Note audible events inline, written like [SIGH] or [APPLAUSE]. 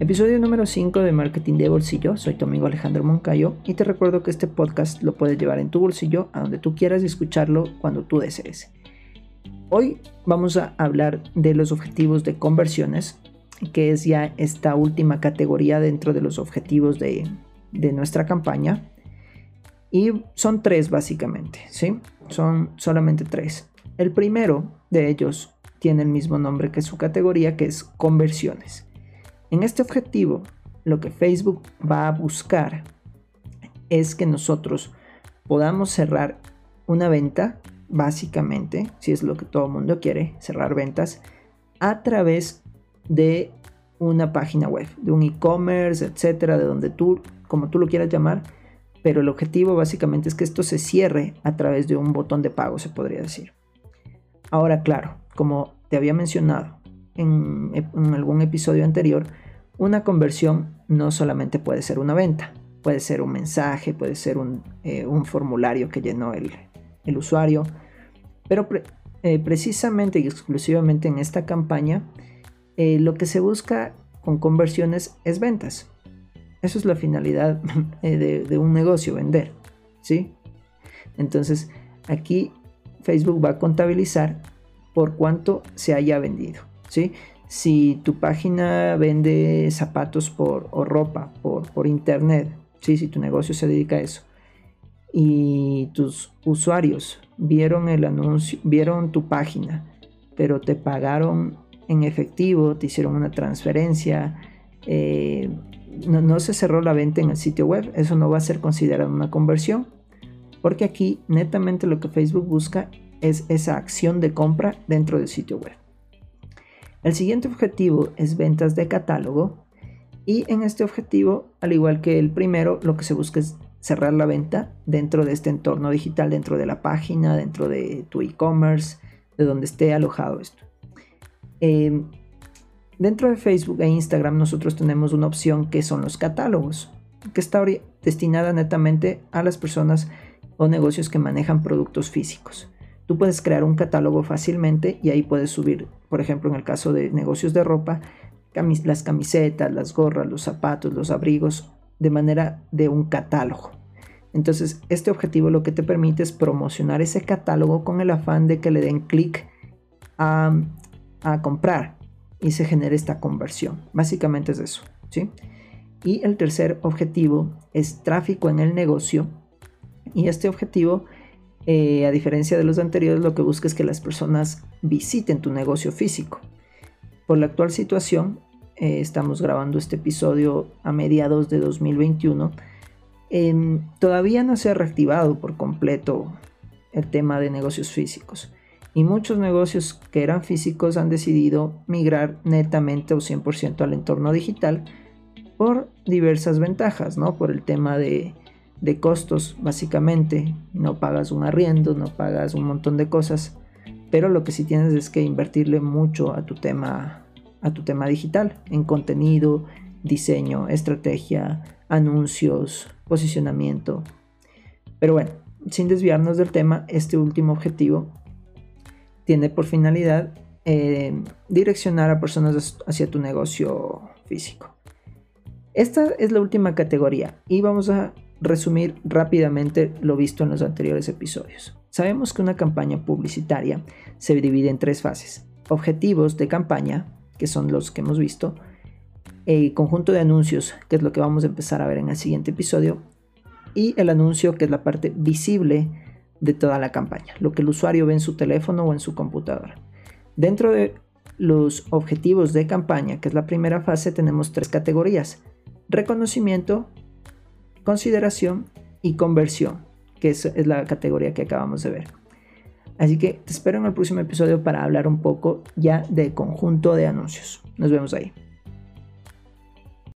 Episodio número 5 de Marketing de Bolsillo. Soy tu amigo Alejandro Moncayo y te recuerdo que este podcast lo puedes llevar en tu bolsillo a donde tú quieras y escucharlo cuando tú desees. Hoy vamos a hablar de los objetivos de conversiones, que es ya esta última categoría dentro de los objetivos de, de nuestra campaña. Y son tres básicamente, ¿sí? Son solamente tres. El primero de ellos tiene el mismo nombre que su categoría, que es conversiones. En este objetivo, lo que Facebook va a buscar es que nosotros podamos cerrar una venta, básicamente, si es lo que todo el mundo quiere, cerrar ventas, a través de una página web, de un e-commerce, etcétera, de donde tú, como tú lo quieras llamar, pero el objetivo básicamente es que esto se cierre a través de un botón de pago, se podría decir. Ahora, claro, como te había mencionado, en, algún episodio anterior, una conversión no solamente puede ser una venta, puede ser un mensaje, puede ser un, eh, formulario que llenó el, usuario, pero eh, precisamente y exclusivamente en esta campaña, eh, lo que se busca con conversiones es ventas. Eso es la finalidad [LAUGHS] de, de, un negocio, vender. ¿sí? Entonces, aquí Facebook va a contabilizar por cuánto se haya vendido. Si tu página vende zapatos por, o ropa por, por internet, ¿sí? si tu negocio se dedica a eso, y tus usuarios vieron el anuncio, vieron tu página, pero te pagaron en efectivo, te hicieron una transferencia, eh, no, no, se cerró la venta en el sitio web, eso no va a ser considerado una conversión, porque aquí netamente lo que Facebook busca es esa acción de compra dentro del sitio web. El siguiente objetivo es ventas de catálogo y en este objetivo, al igual que el primero, lo que se busca es cerrar la venta dentro de este entorno digital, dentro de la página, dentro de tu e-commerce, de donde esté alojado esto. Em, dentro de Facebook e Instagram nosotros tenemos una opción que son los catálogos, que está destinada netamente a las personas o negocios que manejan productos físicos. Tú puedes crear un catálogo fácilmente y ahí puedes subir, por ejemplo, en el caso de negocios de ropa, las camisetas, las gorras, los zapatos, los abrigos, de manera de un catálogo. Entonces, este objetivo lo que te permite es promocionar ese catálogo con el afán de que le den clic a, comprar y se genere esta conversión. Básicamente es eso, ¿sí? Y el tercer objetivo es tráfico en el negocio. Y este objetivo eh, a diferencia de los anteriores, lo que busca es que las personas visiten tu negocio físico. Por la actual situación, eh, estamos grabando este episodio a mediados de 2021. todavía no se ha reactivado por completo el tema de negocios físicos. Y muchos negocios que eran físicos han decidido migrar netamente o 100% al entorno digital por diversas ventajas, ¿no? Por el tema de de costos, básicamente. No pagas un arriendo, no pagas un montón de cosas, pero lo que sí tienes es que invertirle mucho a tu tema, a tu tema digital, en contenido, diseño, estrategia, anuncios, posicionamiento. Pero bueno, sin desviarnos del tema, este último objetivo tiene por finalidad eh, direccionar a personas hacia tu negocio físico. Esta es la última categoría y vamos a resumir rápidamente lo visto en los anteriores episodios. Sabemos que una campaña publicitaria se divide en tres fases. Objetivos de campaña, que son los que hemos visto, el conjunto de anuncios, que es lo que vamos a empezar a ver en el siguiente episodio, y el anuncio, que es la parte visible de toda la campaña, lo que el usuario ve en su teléfono o en su computadora. Dentro de los objetivos de campaña, que es la primera fase, tenemos tres categorías. Reconocimiento, consideración y conversión, que es, es la categoría que acabamos de ver. Así que te espero en el próximo episodio para hablar un poco ya del conjunto de anuncios. Nos vemos ahí.